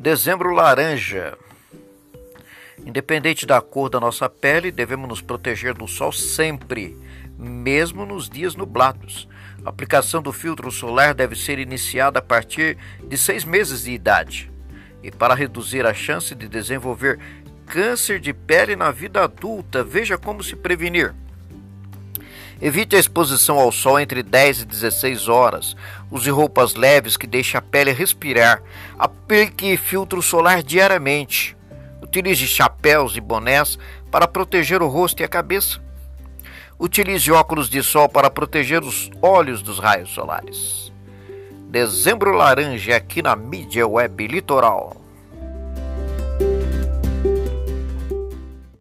Dezembro laranja. Independente da cor da nossa pele, devemos nos proteger do sol sempre, mesmo nos dias nublados. A aplicação do filtro solar deve ser iniciada a partir de seis meses de idade. E para reduzir a chance de desenvolver câncer de pele na vida adulta, veja como se prevenir. Evite a exposição ao sol entre 10 e 16 horas. Use roupas leves que deixem a pele respirar. Aplique filtro solar diariamente. Utilize chapéus e bonés para proteger o rosto e a cabeça. Utilize óculos de sol para proteger os olhos dos raios solares. Dezembro Laranja aqui na mídia web litoral.